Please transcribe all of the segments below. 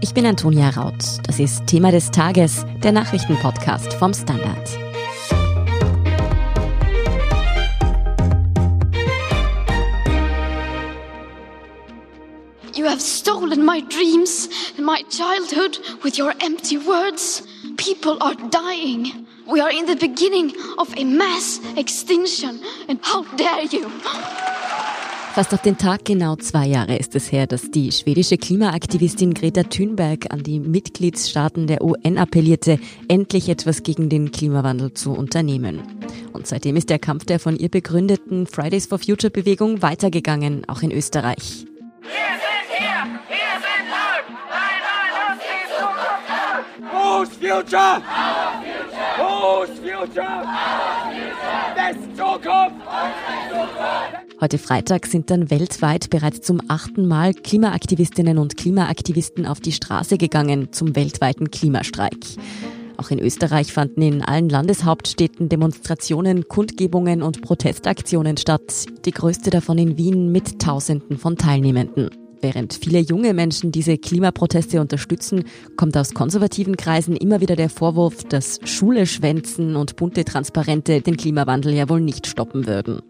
Ich bin Antonia Raut. Das ist Thema des Tages, der Nachrichtenpodcast vom Standard. You have stolen my dreams and my childhood with your empty words. People are dying. We are in the beginning of a mass extinction. And how dare you? Fast auf den Tag genau zwei Jahre ist es her, dass die schwedische Klimaaktivistin Greta Thunberg an die Mitgliedstaaten der UN appellierte, endlich etwas gegen den Klimawandel zu unternehmen. Und seitdem ist der Kampf der von ihr begründeten Fridays for Future Bewegung weitergegangen, auch in Österreich. Wir sind hier, wir sind laut, nein, uns die Zukunft future? Heute Freitag sind dann weltweit bereits zum achten Mal Klimaaktivistinnen und Klimaaktivisten auf die Straße gegangen zum weltweiten Klimastreik. Auch in Österreich fanden in allen Landeshauptstädten Demonstrationen, Kundgebungen und Protestaktionen statt, die größte davon in Wien mit Tausenden von Teilnehmenden. Während viele junge Menschen diese Klimaproteste unterstützen, kommt aus konservativen Kreisen immer wieder der Vorwurf, dass Schule schwänzen und bunte Transparente den Klimawandel ja wohl nicht stoppen würden.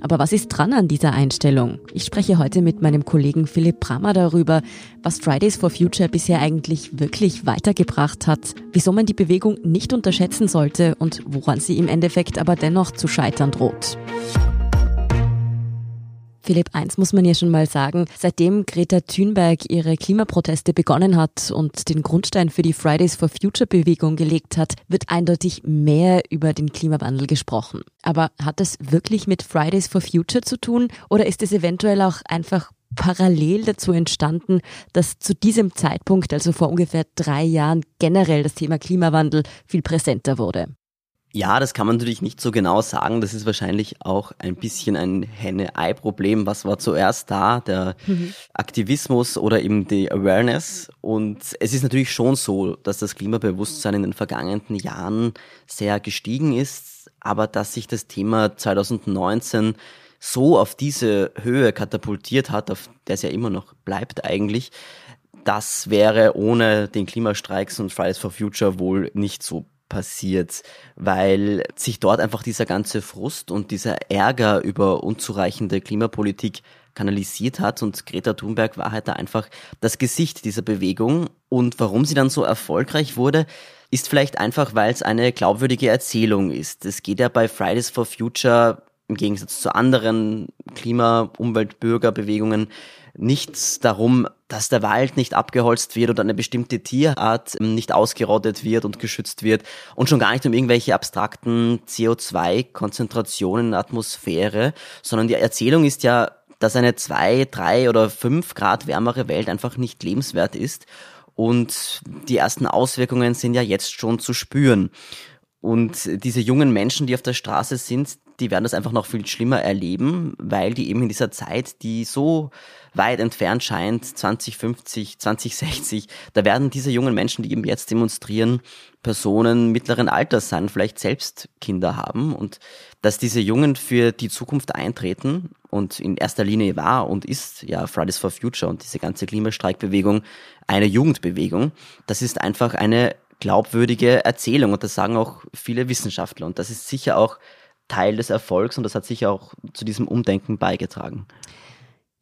Aber was ist dran an dieser Einstellung? Ich spreche heute mit meinem Kollegen Philipp Brammer darüber, was Fridays for Future bisher eigentlich wirklich weitergebracht hat, wieso man die Bewegung nicht unterschätzen sollte und woran sie im Endeffekt aber dennoch zu scheitern droht. Philipp, eins muss man ja schon mal sagen, seitdem Greta Thunberg ihre Klimaproteste begonnen hat und den Grundstein für die Fridays for Future Bewegung gelegt hat, wird eindeutig mehr über den Klimawandel gesprochen. Aber hat das wirklich mit Fridays for Future zu tun oder ist es eventuell auch einfach parallel dazu entstanden, dass zu diesem Zeitpunkt, also vor ungefähr drei Jahren, generell das Thema Klimawandel viel präsenter wurde? Ja, das kann man natürlich nicht so genau sagen. Das ist wahrscheinlich auch ein bisschen ein Henne-Ei-Problem. Was war zuerst da? Der mhm. Aktivismus oder eben die Awareness? Und es ist natürlich schon so, dass das Klimabewusstsein in den vergangenen Jahren sehr gestiegen ist, aber dass sich das Thema 2019 so auf diese Höhe katapultiert hat, auf der es ja immer noch bleibt eigentlich, das wäre ohne den Klimastreiks und Fridays for Future wohl nicht so passiert, weil sich dort einfach dieser ganze Frust und dieser Ärger über unzureichende Klimapolitik kanalisiert hat und Greta Thunberg war halt da einfach das Gesicht dieser Bewegung und warum sie dann so erfolgreich wurde, ist vielleicht einfach, weil es eine glaubwürdige Erzählung ist. Es geht ja bei Fridays for Future im Gegensatz zu anderen Klima-, Umwelt-, Bürgerbewegungen nichts darum, dass der Wald nicht abgeholzt wird oder eine bestimmte Tierart ähm, nicht ausgerottet wird und geschützt wird und schon gar nicht um irgendwelche abstrakten CO2-Konzentrationen in der Atmosphäre, sondern die Erzählung ist ja, dass eine zwei, drei oder fünf Grad wärmere Welt einfach nicht lebenswert ist und die ersten Auswirkungen sind ja jetzt schon zu spüren. Und diese jungen Menschen, die auf der Straße sind, die werden das einfach noch viel schlimmer erleben, weil die eben in dieser Zeit, die so weit entfernt scheint, 2050, 2060, da werden diese jungen Menschen, die eben jetzt demonstrieren, Personen mittleren Alters sein, vielleicht selbst Kinder haben und dass diese Jungen für die Zukunft eintreten und in erster Linie war und ist ja Fridays for Future und diese ganze Klimastreikbewegung eine Jugendbewegung, das ist einfach eine glaubwürdige Erzählung und das sagen auch viele Wissenschaftler und das ist sicher auch Teil des Erfolgs und das hat sicher auch zu diesem Umdenken beigetragen.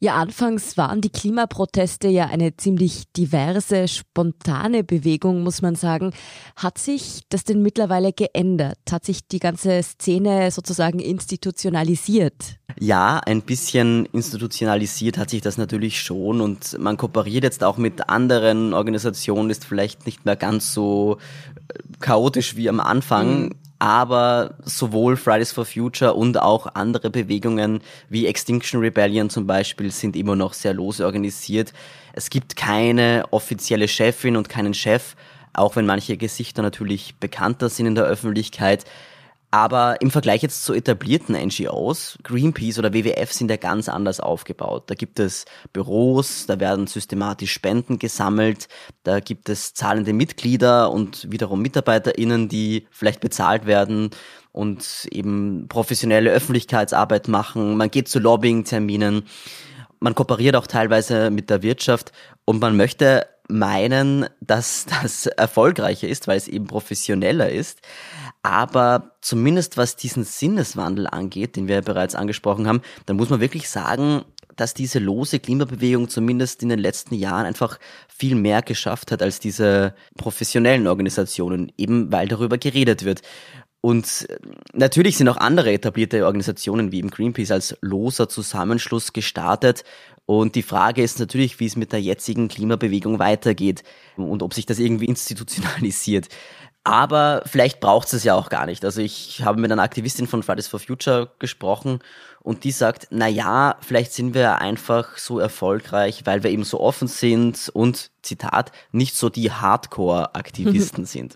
Ja, anfangs waren die Klimaproteste ja eine ziemlich diverse, spontane Bewegung, muss man sagen. Hat sich das denn mittlerweile geändert? Hat sich die ganze Szene sozusagen institutionalisiert? Ja, ein bisschen institutionalisiert hat sich das natürlich schon und man kooperiert jetzt auch mit anderen Organisationen, ist vielleicht nicht mehr ganz so äh, chaotisch wie am Anfang. Mhm aber sowohl Fridays for Future und auch andere Bewegungen wie Extinction Rebellion zum Beispiel sind immer noch sehr lose organisiert. Es gibt keine offizielle Chefin und keinen Chef, auch wenn manche Gesichter natürlich bekannter sind in der Öffentlichkeit. Aber im Vergleich jetzt zu etablierten NGOs, Greenpeace oder WWF sind ja ganz anders aufgebaut. Da gibt es Büros, da werden systematisch Spenden gesammelt, da gibt es zahlende Mitglieder und wiederum MitarbeiterInnen, die vielleicht bezahlt werden und eben professionelle Öffentlichkeitsarbeit machen. Man geht zu Lobbying-Terminen. Man kooperiert auch teilweise mit der Wirtschaft und man möchte meinen, dass das erfolgreicher ist, weil es eben professioneller ist. Aber zumindest was diesen Sinneswandel angeht, den wir bereits angesprochen haben, dann muss man wirklich sagen, dass diese lose Klimabewegung zumindest in den letzten Jahren einfach viel mehr geschafft hat als diese professionellen Organisationen, eben weil darüber geredet wird. Und äh, natürlich sind auch andere etablierte Organisationen wie im Greenpeace als loser Zusammenschluss gestartet. Und die Frage ist natürlich, wie es mit der jetzigen Klimabewegung weitergeht und ob sich das irgendwie institutionalisiert. Aber vielleicht braucht es ja auch gar nicht. Also ich habe mit einer Aktivistin von Fridays for Future gesprochen und die sagt, na ja, vielleicht sind wir einfach so erfolgreich, weil wir eben so offen sind und Zitat, nicht so die Hardcore-Aktivisten sind.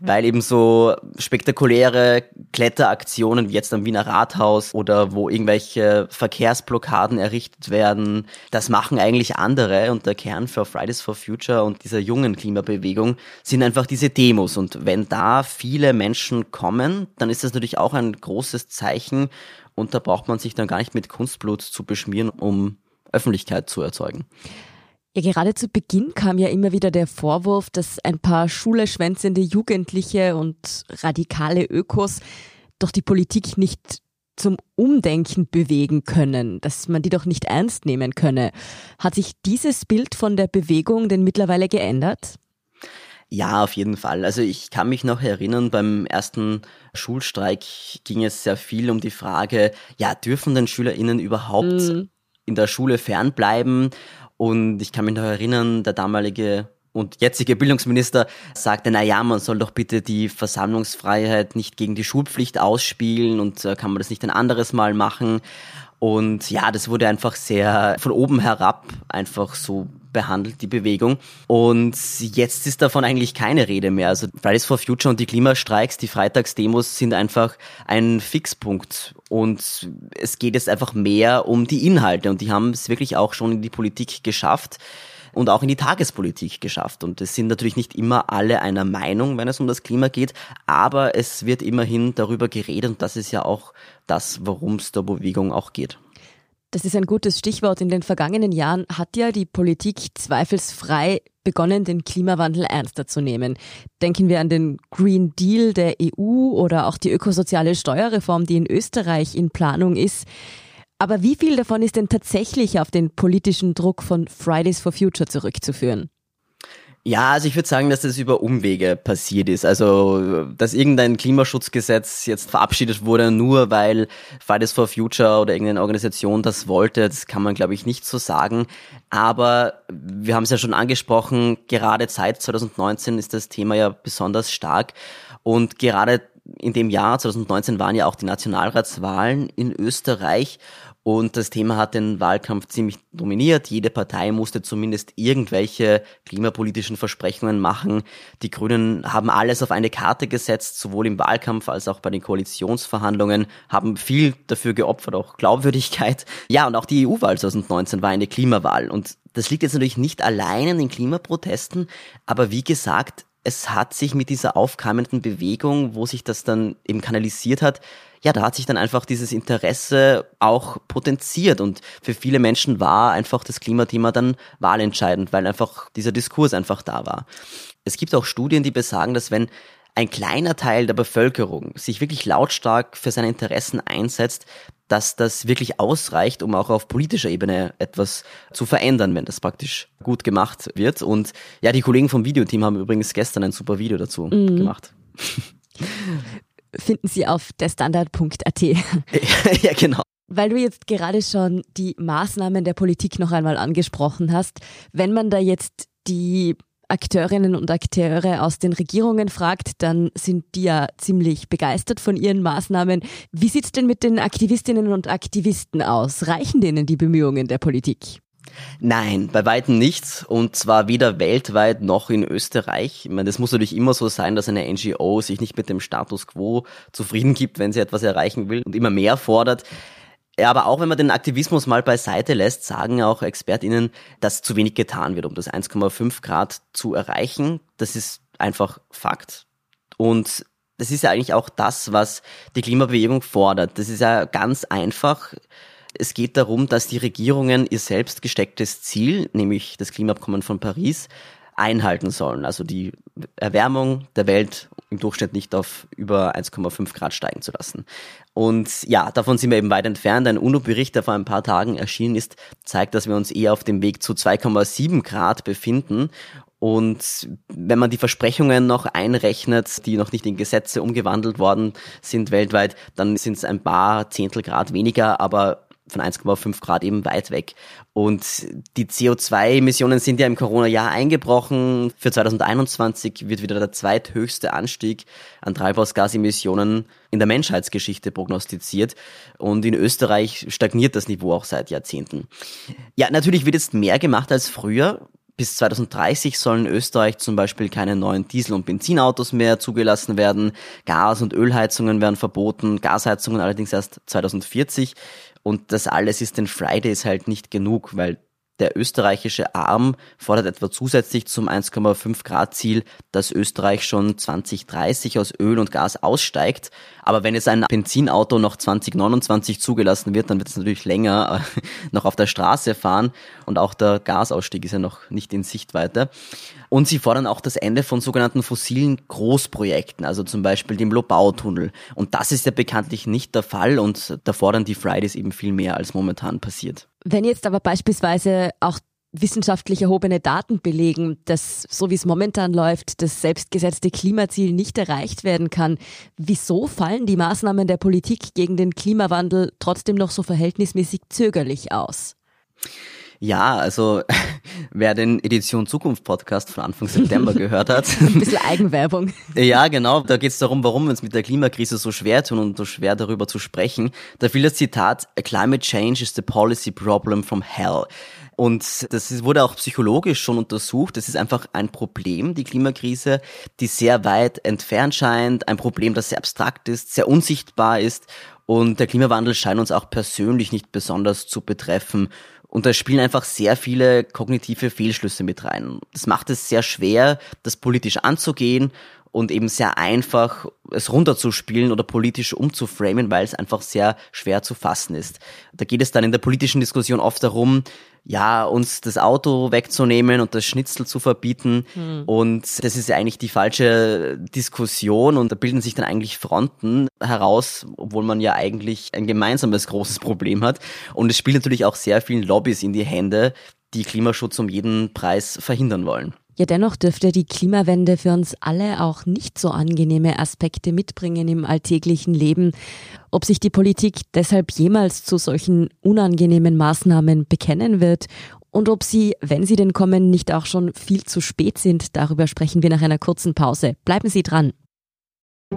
Weil eben so spektakuläre Kletteraktionen wie jetzt am Wiener Rathaus oder wo irgendwelche Verkehrsblockaden errichtet werden, das machen eigentlich andere und der Kern für Fridays for Future und dieser jungen Klimabewegung sind einfach diese Demos und wenn da viele Menschen kommen, dann ist das natürlich auch ein großes Zeichen und da braucht man sich dann gar nicht mit Kunstblut zu beschmieren, um Öffentlichkeit zu erzeugen. Ja, gerade zu Beginn kam ja immer wieder der Vorwurf, dass ein paar schuleschwänzende Jugendliche und radikale Ökos doch die Politik nicht zum Umdenken bewegen können, dass man die doch nicht ernst nehmen könne. Hat sich dieses Bild von der Bewegung denn mittlerweile geändert? Ja, auf jeden Fall. Also ich kann mich noch erinnern, beim ersten Schulstreik ging es sehr viel um die Frage, ja, dürfen denn SchülerInnen überhaupt mhm. in der Schule fernbleiben? Und ich kann mich noch erinnern, der damalige und jetzige Bildungsminister sagte, na ja, man soll doch bitte die Versammlungsfreiheit nicht gegen die Schulpflicht ausspielen und äh, kann man das nicht ein anderes Mal machen. Und ja, das wurde einfach sehr von oben herab einfach so behandelt, die Bewegung. Und jetzt ist davon eigentlich keine Rede mehr. Also Fridays for Future und die Klimastreiks, die Freitagsdemos sind einfach ein Fixpunkt. Und es geht jetzt einfach mehr um die Inhalte. Und die haben es wirklich auch schon in die Politik geschafft und auch in die Tagespolitik geschafft. Und es sind natürlich nicht immer alle einer Meinung, wenn es um das Klima geht, aber es wird immerhin darüber geredet und das ist ja auch das, worum es der Bewegung auch geht. Das ist ein gutes Stichwort. In den vergangenen Jahren hat ja die Politik zweifelsfrei begonnen, den Klimawandel ernster zu nehmen. Denken wir an den Green Deal der EU oder auch die ökosoziale Steuerreform, die in Österreich in Planung ist. Aber wie viel davon ist denn tatsächlich auf den politischen Druck von Fridays for Future zurückzuführen? Ja, also ich würde sagen, dass das über Umwege passiert ist. Also, dass irgendein Klimaschutzgesetz jetzt verabschiedet wurde, nur weil Fridays for Future oder irgendeine Organisation das wollte, das kann man, glaube ich, nicht so sagen. Aber wir haben es ja schon angesprochen, gerade seit 2019 ist das Thema ja besonders stark. Und gerade in dem Jahr 2019 waren ja auch die Nationalratswahlen in Österreich und das Thema hat den Wahlkampf ziemlich dominiert. Jede Partei musste zumindest irgendwelche klimapolitischen Versprechungen machen. Die Grünen haben alles auf eine Karte gesetzt, sowohl im Wahlkampf als auch bei den Koalitionsverhandlungen, haben viel dafür geopfert, auch Glaubwürdigkeit. Ja, und auch die EU-Wahl 2019 war eine Klimawahl. Und das liegt jetzt natürlich nicht allein in den Klimaprotesten, aber wie gesagt, es hat sich mit dieser aufkeimenden Bewegung, wo sich das dann eben kanalisiert hat, ja, da hat sich dann einfach dieses Interesse auch potenziert und für viele Menschen war einfach das Klimathema dann wahlentscheidend, weil einfach dieser Diskurs einfach da war. Es gibt auch Studien, die besagen, dass wenn ein kleiner Teil der Bevölkerung sich wirklich lautstark für seine Interessen einsetzt, dass das wirklich ausreicht, um auch auf politischer Ebene etwas zu verändern, wenn das praktisch gut gemacht wird. Und ja, die Kollegen vom Videoteam haben übrigens gestern ein super Video dazu mhm. gemacht. finden Sie auf derstandard.at. ja, genau. Weil du jetzt gerade schon die Maßnahmen der Politik noch einmal angesprochen hast, wenn man da jetzt die Akteurinnen und Akteure aus den Regierungen fragt, dann sind die ja ziemlich begeistert von ihren Maßnahmen. Wie sieht es denn mit den Aktivistinnen und Aktivisten aus? Reichen denen die Bemühungen der Politik? Nein, bei weitem nichts und zwar weder weltweit noch in Österreich. Ich meine, das muss natürlich immer so sein, dass eine NGO sich nicht mit dem Status quo zufrieden gibt, wenn sie etwas erreichen will und immer mehr fordert. Ja, aber auch wenn man den Aktivismus mal beiseite lässt, sagen auch ExpertInnen, dass zu wenig getan wird, um das 1,5 Grad zu erreichen. Das ist einfach Fakt. Und das ist ja eigentlich auch das, was die Klimabewegung fordert. Das ist ja ganz einfach. Es geht darum, dass die Regierungen ihr selbst gestecktes Ziel, nämlich das Klimaabkommen von Paris, einhalten sollen. Also die Erwärmung der Welt im Durchschnitt nicht auf über 1,5 Grad steigen zu lassen. Und ja, davon sind wir eben weit entfernt. Ein UNO-Bericht, der vor ein paar Tagen erschienen ist, zeigt, dass wir uns eher auf dem Weg zu 2,7 Grad befinden. Und wenn man die Versprechungen noch einrechnet, die noch nicht in Gesetze umgewandelt worden sind weltweit, dann sind es ein paar Zehntel Grad weniger, aber von 1,5 Grad eben weit weg. Und die CO2-Emissionen sind ja im Corona-Jahr eingebrochen. Für 2021 wird wieder der zweithöchste Anstieg an Treibhausgasemissionen in der Menschheitsgeschichte prognostiziert. Und in Österreich stagniert das Niveau auch seit Jahrzehnten. Ja, natürlich wird jetzt mehr gemacht als früher. Bis 2030 sollen in Österreich zum Beispiel keine neuen Diesel- und Benzinautos mehr zugelassen werden. Gas- und Ölheizungen werden verboten, Gasheizungen allerdings erst 2040. Und das alles ist den Fridays halt nicht genug, weil der österreichische Arm fordert etwa zusätzlich zum 1,5 Grad Ziel, dass Österreich schon 2030 aus Öl und Gas aussteigt. Aber wenn es ein Benzinauto noch 2029 zugelassen wird, dann wird es natürlich länger äh, noch auf der Straße fahren und auch der Gasausstieg ist ja noch nicht in Sichtweite. Und sie fordern auch das Ende von sogenannten fossilen Großprojekten, also zum Beispiel dem Lobautunnel. Und das ist ja bekanntlich nicht der Fall und da fordern die Fridays eben viel mehr, als momentan passiert. Wenn jetzt aber beispielsweise auch wissenschaftlich erhobene Daten belegen, dass so wie es momentan läuft, das selbstgesetzte Klimaziel nicht erreicht werden kann. Wieso fallen die Maßnahmen der Politik gegen den Klimawandel trotzdem noch so verhältnismäßig zögerlich aus? Ja, also wer den Edition Zukunft Podcast von Anfang September gehört hat. Ein bisschen Eigenwerbung. Ja, genau. Da geht es darum, warum wir uns mit der Klimakrise so schwer tun und so schwer darüber zu sprechen. Da fiel das Zitat, climate change is the policy problem from hell. Und das wurde auch psychologisch schon untersucht. Das ist einfach ein Problem, die Klimakrise, die sehr weit entfernt scheint, ein Problem, das sehr abstrakt ist, sehr unsichtbar ist. Und der Klimawandel scheint uns auch persönlich nicht besonders zu betreffen. Und da spielen einfach sehr viele kognitive Fehlschlüsse mit rein. Das macht es sehr schwer, das politisch anzugehen und eben sehr einfach, es runterzuspielen oder politisch umzuframen, weil es einfach sehr schwer zu fassen ist. Da geht es dann in der politischen Diskussion oft darum, ja, uns das Auto wegzunehmen und das Schnitzel zu verbieten. Mhm. Und das ist ja eigentlich die falsche Diskussion und da bilden sich dann eigentlich Fronten heraus, obwohl man ja eigentlich ein gemeinsames großes Problem hat. Und es spielt natürlich auch sehr vielen Lobbys in die Hände, die Klimaschutz um jeden Preis verhindern wollen. Ja, dennoch dürfte die Klimawende für uns alle auch nicht so angenehme Aspekte mitbringen im alltäglichen Leben. Ob sich die Politik deshalb jemals zu solchen unangenehmen Maßnahmen bekennen wird und ob sie, wenn sie denn kommen, nicht auch schon viel zu spät sind, darüber sprechen wir nach einer kurzen Pause. Bleiben Sie dran.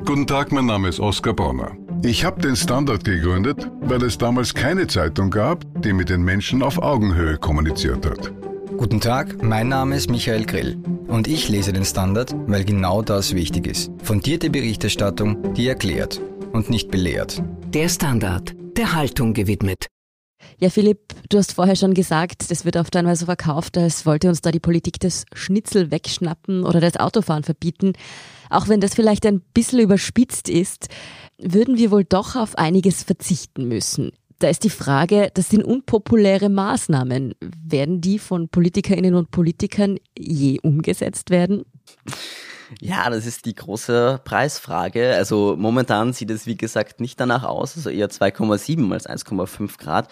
Guten Tag, mein Name ist Oskar Bonner. Ich habe den Standard gegründet, weil es damals keine Zeitung gab, die mit den Menschen auf Augenhöhe kommuniziert hat. Guten Tag, mein Name ist Michael Grill und ich lese den Standard, weil genau das wichtig ist. Fundierte Berichterstattung, die erklärt und nicht belehrt. Der Standard, der Haltung gewidmet. Ja, Philipp, du hast vorher schon gesagt, das wird oft einmal so verkauft, als wollte uns da die Politik das Schnitzel wegschnappen oder das Autofahren verbieten. Auch wenn das vielleicht ein bisschen überspitzt ist, würden wir wohl doch auf einiges verzichten müssen. Da ist die Frage, das sind unpopuläre Maßnahmen. Werden die von Politikerinnen und Politikern je umgesetzt werden? Ja, das ist die große Preisfrage. Also momentan sieht es, wie gesagt, nicht danach aus, also eher 2,7 als 1,5 Grad.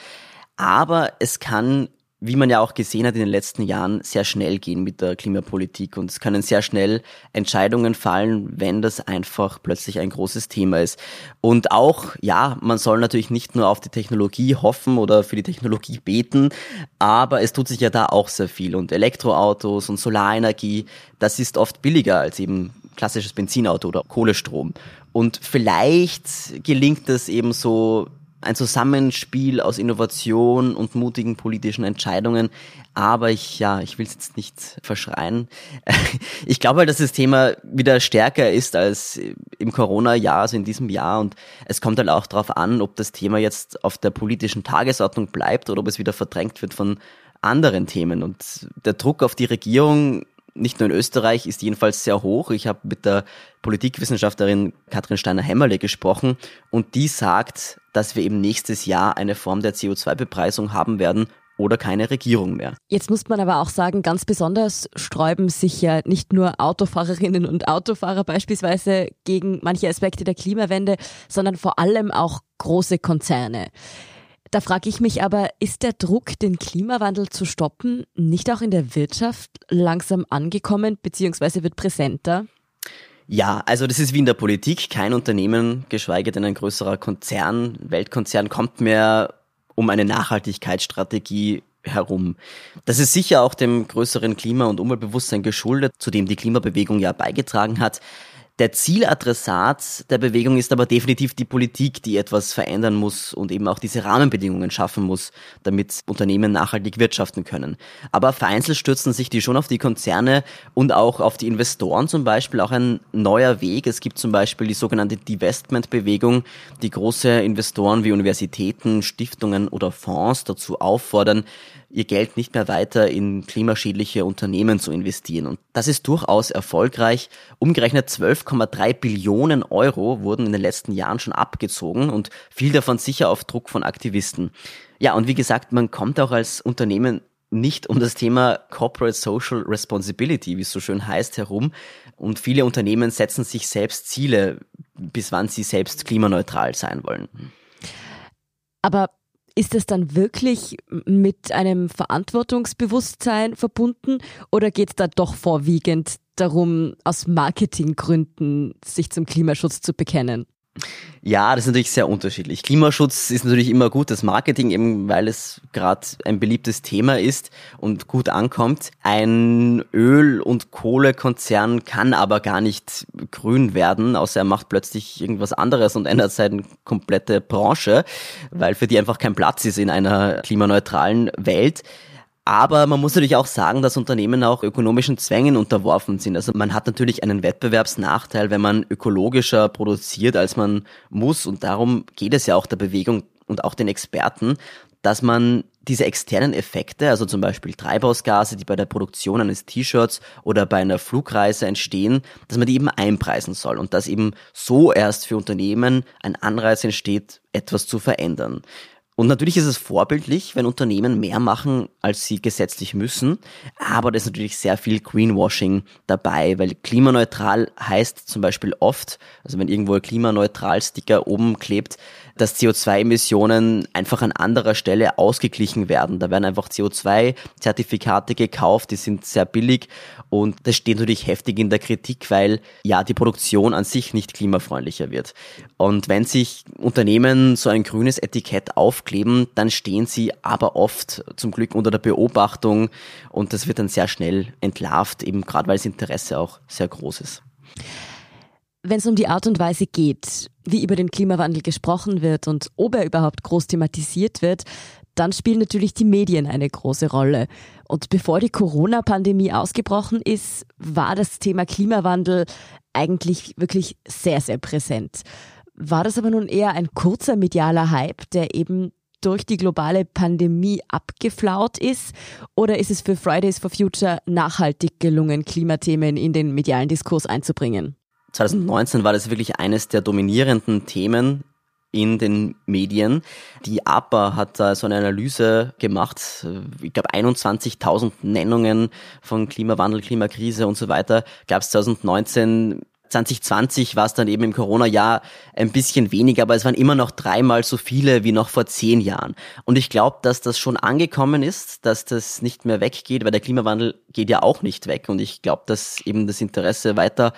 Aber es kann wie man ja auch gesehen hat in den letzten Jahren, sehr schnell gehen mit der Klimapolitik und es können sehr schnell Entscheidungen fallen, wenn das einfach plötzlich ein großes Thema ist. Und auch, ja, man soll natürlich nicht nur auf die Technologie hoffen oder für die Technologie beten, aber es tut sich ja da auch sehr viel und Elektroautos und Solarenergie, das ist oft billiger als eben klassisches Benzinauto oder Kohlestrom. Und vielleicht gelingt es eben so ein Zusammenspiel aus Innovation und mutigen politischen Entscheidungen. Aber ich, ja, ich will es jetzt nicht verschreien. Ich glaube halt, dass das Thema wieder stärker ist als im Corona-Jahr, also in diesem Jahr. Und es kommt halt auch darauf an, ob das Thema jetzt auf der politischen Tagesordnung bleibt oder ob es wieder verdrängt wird von anderen Themen. Und der Druck auf die Regierung nicht nur in Österreich, ist jedenfalls sehr hoch. Ich habe mit der Politikwissenschaftlerin Katrin Steiner-Hämmerle gesprochen und die sagt, dass wir eben nächstes Jahr eine Form der CO2-Bepreisung haben werden, oder keine Regierung mehr. Jetzt muss man aber auch sagen, ganz besonders sträuben sich ja nicht nur Autofahrerinnen und Autofahrer beispielsweise gegen manche Aspekte der Klimawende, sondern vor allem auch große Konzerne. Da frage ich mich aber, ist der Druck, den Klimawandel zu stoppen, nicht auch in der Wirtschaft langsam angekommen bzw. wird präsenter? Ja, also das ist wie in der Politik. Kein Unternehmen, geschweige denn ein größerer Konzern, Weltkonzern, kommt mehr um eine Nachhaltigkeitsstrategie herum. Das ist sicher auch dem größeren Klima- und Umweltbewusstsein geschuldet, zu dem die Klimabewegung ja beigetragen hat. Der Zieladressat der Bewegung ist aber definitiv die Politik, die etwas verändern muss und eben auch diese Rahmenbedingungen schaffen muss, damit Unternehmen nachhaltig wirtschaften können. Aber vereinzelt stürzen sich die schon auf die Konzerne und auch auf die Investoren zum Beispiel auch ein neuer Weg. Es gibt zum Beispiel die sogenannte Divestment-Bewegung, die große Investoren wie Universitäten, Stiftungen oder Fonds dazu auffordern, ihr Geld nicht mehr weiter in klimaschädliche Unternehmen zu investieren. Und das ist durchaus erfolgreich. Umgerechnet 12,3 Billionen Euro wurden in den letzten Jahren schon abgezogen und viel davon sicher auf Druck von Aktivisten. Ja, und wie gesagt, man kommt auch als Unternehmen nicht um das Thema Corporate Social Responsibility, wie es so schön heißt, herum. Und viele Unternehmen setzen sich selbst Ziele, bis wann sie selbst klimaneutral sein wollen. Aber ist es dann wirklich mit einem Verantwortungsbewusstsein verbunden oder geht es da doch vorwiegend darum, aus Marketinggründen sich zum Klimaschutz zu bekennen? Ja, das ist natürlich sehr unterschiedlich. Klimaschutz ist natürlich immer gutes Marketing, eben weil es gerade ein beliebtes Thema ist und gut ankommt. Ein Öl- und Kohlekonzern kann aber gar nicht grün werden, außer er macht plötzlich irgendwas anderes und ändert seine komplette Branche, weil für die einfach kein Platz ist in einer klimaneutralen Welt. Aber man muss natürlich auch sagen, dass Unternehmen auch ökonomischen Zwängen unterworfen sind. Also man hat natürlich einen Wettbewerbsnachteil, wenn man ökologischer produziert, als man muss. Und darum geht es ja auch der Bewegung und auch den Experten, dass man diese externen Effekte, also zum Beispiel Treibhausgase, die bei der Produktion eines T-Shirts oder bei einer Flugreise entstehen, dass man die eben einpreisen soll und dass eben so erst für Unternehmen ein Anreiz entsteht, etwas zu verändern. Und natürlich ist es vorbildlich, wenn Unternehmen mehr machen, als sie gesetzlich müssen. Aber da ist natürlich sehr viel Greenwashing dabei, weil klimaneutral heißt zum Beispiel oft, also wenn irgendwo ein klimaneutral Sticker oben klebt, dass CO2-Emissionen einfach an anderer Stelle ausgeglichen werden. Da werden einfach CO2-Zertifikate gekauft, die sind sehr billig und das steht natürlich heftig in der Kritik, weil ja die Produktion an sich nicht klimafreundlicher wird. Und wenn sich Unternehmen so ein grünes Etikett aufkleben, dann stehen sie aber oft zum Glück unter der Beobachtung und das wird dann sehr schnell entlarvt, eben gerade weil das Interesse auch sehr groß ist. Wenn es um die Art und Weise geht, wie über den Klimawandel gesprochen wird und ob er überhaupt groß thematisiert wird, dann spielen natürlich die Medien eine große Rolle. Und bevor die Corona-Pandemie ausgebrochen ist, war das Thema Klimawandel eigentlich wirklich sehr, sehr präsent. War das aber nun eher ein kurzer medialer Hype, der eben durch die globale Pandemie abgeflaut ist? Oder ist es für Fridays for Future nachhaltig gelungen, Klimathemen in den medialen Diskurs einzubringen? 2019 war das wirklich eines der dominierenden Themen in den Medien. Die APA hat da so eine Analyse gemacht, ich glaube 21.000 Nennungen von Klimawandel, Klimakrise und so weiter gab es 2019 2020 war es dann eben im Corona-Jahr ein bisschen weniger, aber es waren immer noch dreimal so viele wie noch vor zehn Jahren. Und ich glaube, dass das schon angekommen ist, dass das nicht mehr weggeht, weil der Klimawandel geht ja auch nicht weg. Und ich glaube, dass eben das Interesse weiter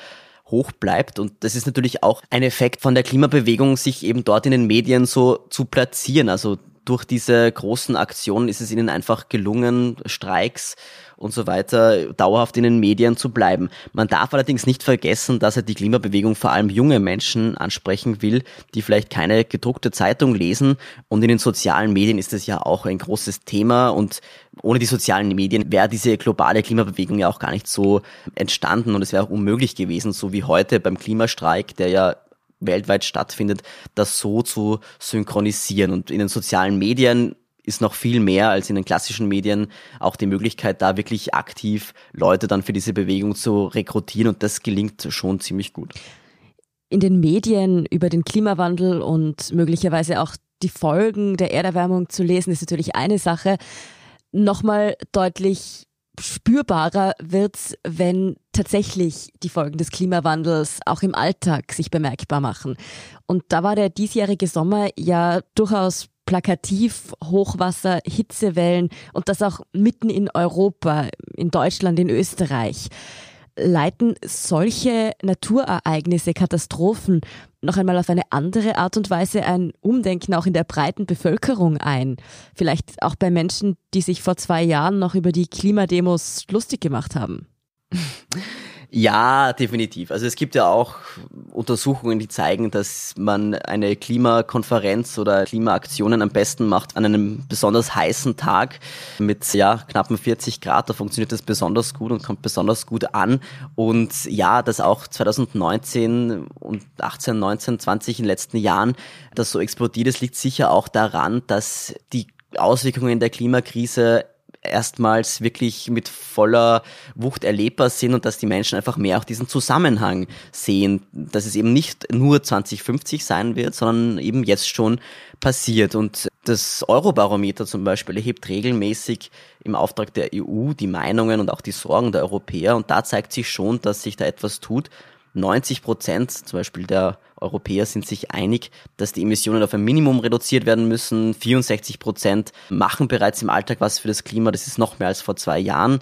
hoch bleibt. Und das ist natürlich auch ein Effekt von der Klimabewegung, sich eben dort in den Medien so zu platzieren. Also durch diese großen Aktionen ist es ihnen einfach gelungen, Streiks und so weiter dauerhaft in den Medien zu bleiben. Man darf allerdings nicht vergessen, dass er die Klimabewegung vor allem junge Menschen ansprechen will, die vielleicht keine gedruckte Zeitung lesen. Und in den sozialen Medien ist es ja auch ein großes Thema. Und ohne die sozialen Medien wäre diese globale Klimabewegung ja auch gar nicht so entstanden. Und es wäre auch unmöglich gewesen, so wie heute beim Klimastreik, der ja weltweit stattfindet, das so zu synchronisieren. Und in den sozialen Medien ist noch viel mehr als in den klassischen Medien auch die Möglichkeit, da wirklich aktiv Leute dann für diese Bewegung zu rekrutieren und das gelingt schon ziemlich gut. In den Medien über den Klimawandel und möglicherweise auch die Folgen der Erderwärmung zu lesen, ist natürlich eine Sache. nochmal deutlich spürbarer wird's, wenn tatsächlich die Folgen des Klimawandels auch im Alltag sich bemerkbar machen. Und da war der diesjährige Sommer ja durchaus plakativ Hochwasser, Hitzewellen und das auch mitten in Europa, in Deutschland, in Österreich. Leiten solche Naturereignisse, Katastrophen noch einmal auf eine andere Art und Weise ein Umdenken auch in der breiten Bevölkerung ein? Vielleicht auch bei Menschen, die sich vor zwei Jahren noch über die Klimademos lustig gemacht haben? Ja, definitiv. Also es gibt ja auch Untersuchungen, die zeigen, dass man eine Klimakonferenz oder Klimaaktionen am besten macht an einem besonders heißen Tag mit ja knappen 40 Grad. Da funktioniert das besonders gut und kommt besonders gut an. Und ja, dass auch 2019 und 18, 19, 20 in den letzten Jahren das so explodiert ist, liegt sicher auch daran, dass die Auswirkungen der Klimakrise erstmals wirklich mit voller Wucht erlebbar sind und dass die Menschen einfach mehr auch diesen Zusammenhang sehen, dass es eben nicht nur 2050 sein wird, sondern eben jetzt schon passiert. Und das Eurobarometer zum Beispiel erhebt regelmäßig im Auftrag der EU die Meinungen und auch die Sorgen der Europäer und da zeigt sich schon, dass sich da etwas tut. 90 Prozent zum Beispiel der Europäer sind sich einig, dass die Emissionen auf ein Minimum reduziert werden müssen. 64 Prozent machen bereits im Alltag was für das Klima. Das ist noch mehr als vor zwei Jahren.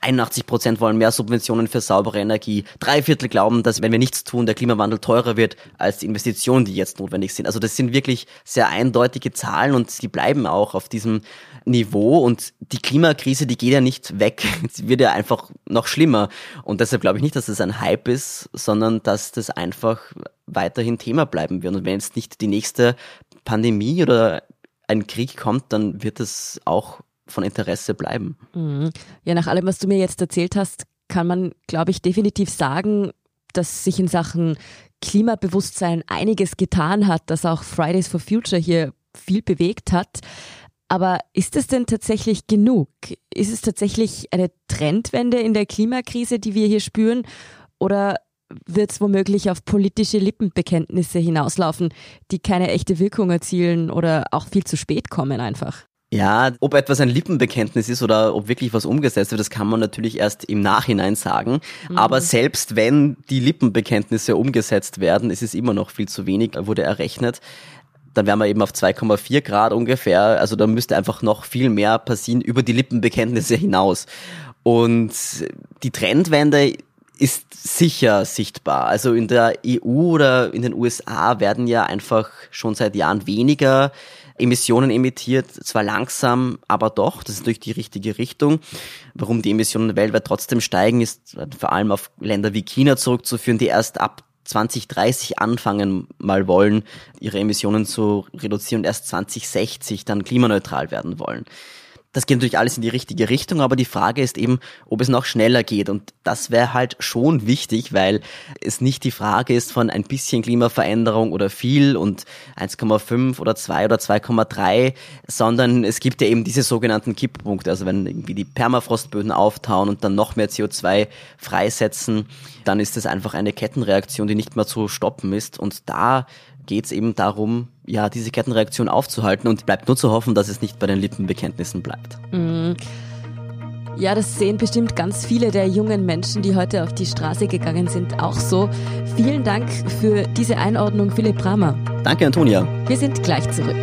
81 Prozent wollen mehr Subventionen für saubere Energie. Drei Viertel glauben, dass wenn wir nichts tun, der Klimawandel teurer wird als die Investitionen, die jetzt notwendig sind. Also das sind wirklich sehr eindeutige Zahlen und die bleiben auch auf diesem Niveau und die Klimakrise, die geht ja nicht weg. Sie wird ja einfach noch schlimmer. Und deshalb glaube ich nicht, dass das ein Hype ist, sondern dass das einfach weiterhin Thema bleiben wird. Und wenn jetzt nicht die nächste Pandemie oder ein Krieg kommt, dann wird es auch von Interesse bleiben. Mhm. Ja, nach allem, was du mir jetzt erzählt hast, kann man, glaube ich, definitiv sagen, dass sich in Sachen Klimabewusstsein einiges getan hat, dass auch Fridays for Future hier viel bewegt hat. Aber ist es denn tatsächlich genug? Ist es tatsächlich eine Trendwende in der Klimakrise, die wir hier spüren? Oder wird es womöglich auf politische Lippenbekenntnisse hinauslaufen, die keine echte Wirkung erzielen oder auch viel zu spät kommen einfach? Ja, ob etwas ein Lippenbekenntnis ist oder ob wirklich was umgesetzt wird, das kann man natürlich erst im Nachhinein sagen. Mhm. Aber selbst wenn die Lippenbekenntnisse umgesetzt werden, ist es immer noch viel zu wenig, wurde errechnet. Dann wären wir eben auf 2,4 Grad ungefähr. Also da müsste einfach noch viel mehr passieren über die Lippenbekenntnisse hinaus. Und die Trendwende ist sicher sichtbar. Also in der EU oder in den USA werden ja einfach schon seit Jahren weniger Emissionen emittiert, zwar langsam, aber doch, das ist natürlich die richtige Richtung. Warum die Emissionen weltweit trotzdem steigen, ist vor allem auf Länder wie China zurückzuführen, die erst ab 2030 anfangen mal wollen, ihre Emissionen zu reduzieren und erst 2060 dann klimaneutral werden wollen. Das geht natürlich alles in die richtige Richtung, aber die Frage ist eben, ob es noch schneller geht. Und das wäre halt schon wichtig, weil es nicht die Frage ist von ein bisschen Klimaveränderung oder viel und 1,5 oder 2 oder 2,3, sondern es gibt ja eben diese sogenannten Kipppunkte. Also wenn irgendwie die Permafrostböden auftauen und dann noch mehr CO2 freisetzen, dann ist das einfach eine Kettenreaktion, die nicht mehr zu stoppen ist. Und da geht es eben darum, ja, diese Kettenreaktion aufzuhalten und bleibt nur zu hoffen, dass es nicht bei den Lippenbekenntnissen bleibt. Mhm. Ja, das sehen bestimmt ganz viele der jungen Menschen, die heute auf die Straße gegangen sind, auch so. Vielen Dank für diese Einordnung, Philipp Bramer. Danke, Antonia. Wir sind gleich zurück.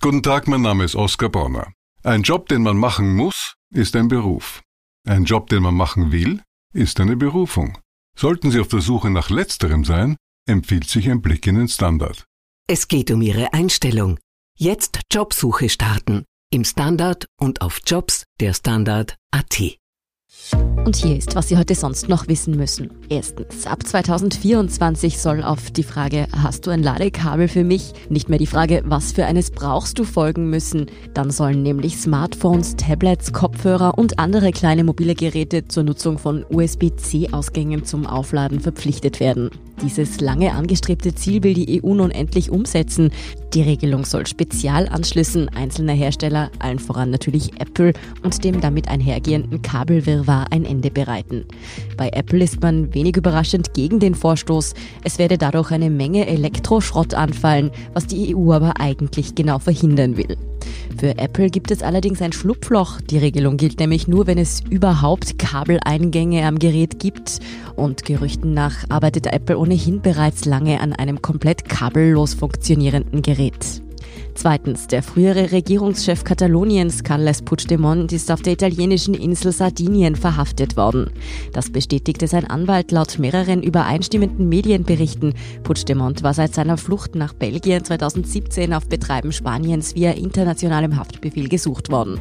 Guten Tag, mein Name ist Oskar Bonner. Ein Job, den man machen muss, ist ein Beruf. Ein Job, den man machen will, ist eine Berufung. Sollten Sie auf der Suche nach letzterem sein, empfiehlt sich ein Blick in den Standard. Es geht um Ihre Einstellung. Jetzt Jobsuche starten. Im Standard und auf Jobs der Standard.at. Und hier ist, was Sie heute sonst noch wissen müssen. Erstens, ab 2024 soll auf die Frage, hast du ein Ladekabel für mich, nicht mehr die Frage, was für eines brauchst du folgen müssen. Dann sollen nämlich Smartphones, Tablets, Kopfhörer und andere kleine mobile Geräte zur Nutzung von USB-C-Ausgängen zum Aufladen verpflichtet werden. Dieses lange angestrebte Ziel will die EU nun endlich umsetzen. Die Regelung soll Spezialanschlüssen einzelner Hersteller, allen voran natürlich Apple, und dem damit einhergehenden Kabelwirrwarr ein Ende bereiten. Bei Apple ist man wenig überraschend gegen den Vorstoß. Es werde dadurch eine Menge Elektroschrott anfallen, was die EU aber eigentlich genau verhindern will. Für Apple gibt es allerdings ein Schlupfloch. Die Regelung gilt nämlich nur, wenn es überhaupt Kabeleingänge am Gerät gibt. Und Gerüchten nach arbeitet Apple ohnehin bereits lange an einem komplett kabellos funktionierenden Gerät. Zweitens, der frühere Regierungschef Kataloniens, Carles Puigdemont, ist auf der italienischen Insel Sardinien verhaftet worden. Das bestätigte sein Anwalt laut mehreren übereinstimmenden Medienberichten. Puigdemont war seit seiner Flucht nach Belgien 2017 auf Betreiben Spaniens via internationalem Haftbefehl gesucht worden.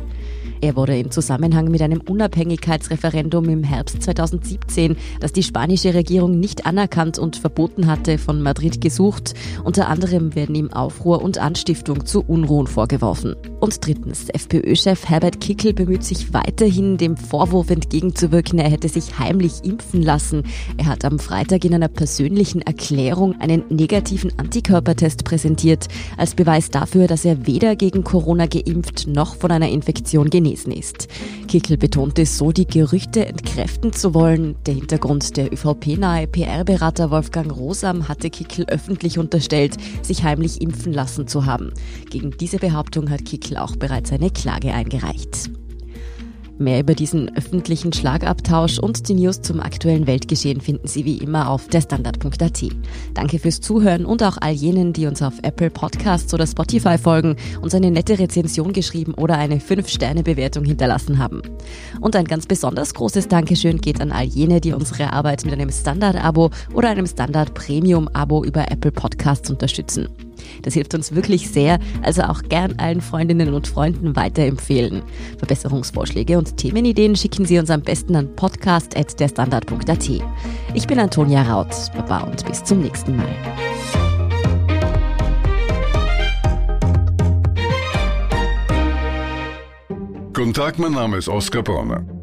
Er wurde im Zusammenhang mit einem Unabhängigkeitsreferendum im Herbst 2017, das die spanische Regierung nicht anerkannt und verboten hatte, von Madrid gesucht. Unter anderem werden ihm Aufruhr und Anstiftung zu Unruhen vorgeworfen. Und drittens, FPÖ-Chef Herbert Kickel bemüht sich weiterhin, dem Vorwurf entgegenzuwirken, er hätte sich heimlich impfen lassen. Er hat am Freitag in einer persönlichen Erklärung einen negativen Antikörpertest präsentiert, als Beweis dafür, dass er weder gegen Corona geimpft noch von einer Infektion genesen gewesen ist. Kickel betonte so, die Gerüchte entkräften zu wollen. Der Hintergrund der ÖVP-nahe PR-Berater Wolfgang Rosam hatte Kickel öffentlich unterstellt, sich heimlich impfen lassen zu haben. Gegen diese Behauptung hat Kickel auch bereits eine Klage eingereicht. Mehr über diesen öffentlichen Schlagabtausch und die News zum aktuellen Weltgeschehen finden Sie wie immer auf derstandard.at. Danke fürs Zuhören und auch all jenen, die uns auf Apple Podcasts oder Spotify folgen, uns eine nette Rezension geschrieben oder eine 5-Sterne-Bewertung hinterlassen haben. Und ein ganz besonders großes Dankeschön geht an all jene, die unsere Arbeit mit einem Standard-Abo oder einem Standard-Premium-Abo über Apple Podcasts unterstützen. Das hilft uns wirklich sehr, also auch gern allen Freundinnen und Freunden weiterempfehlen. Verbesserungsvorschläge und Themenideen schicken Sie uns am besten an podcast.derstandard.at. Ich bin Antonia Raut. Baba und bis zum nächsten Mal. Guten Tag, mein Name ist Oskar Bronner.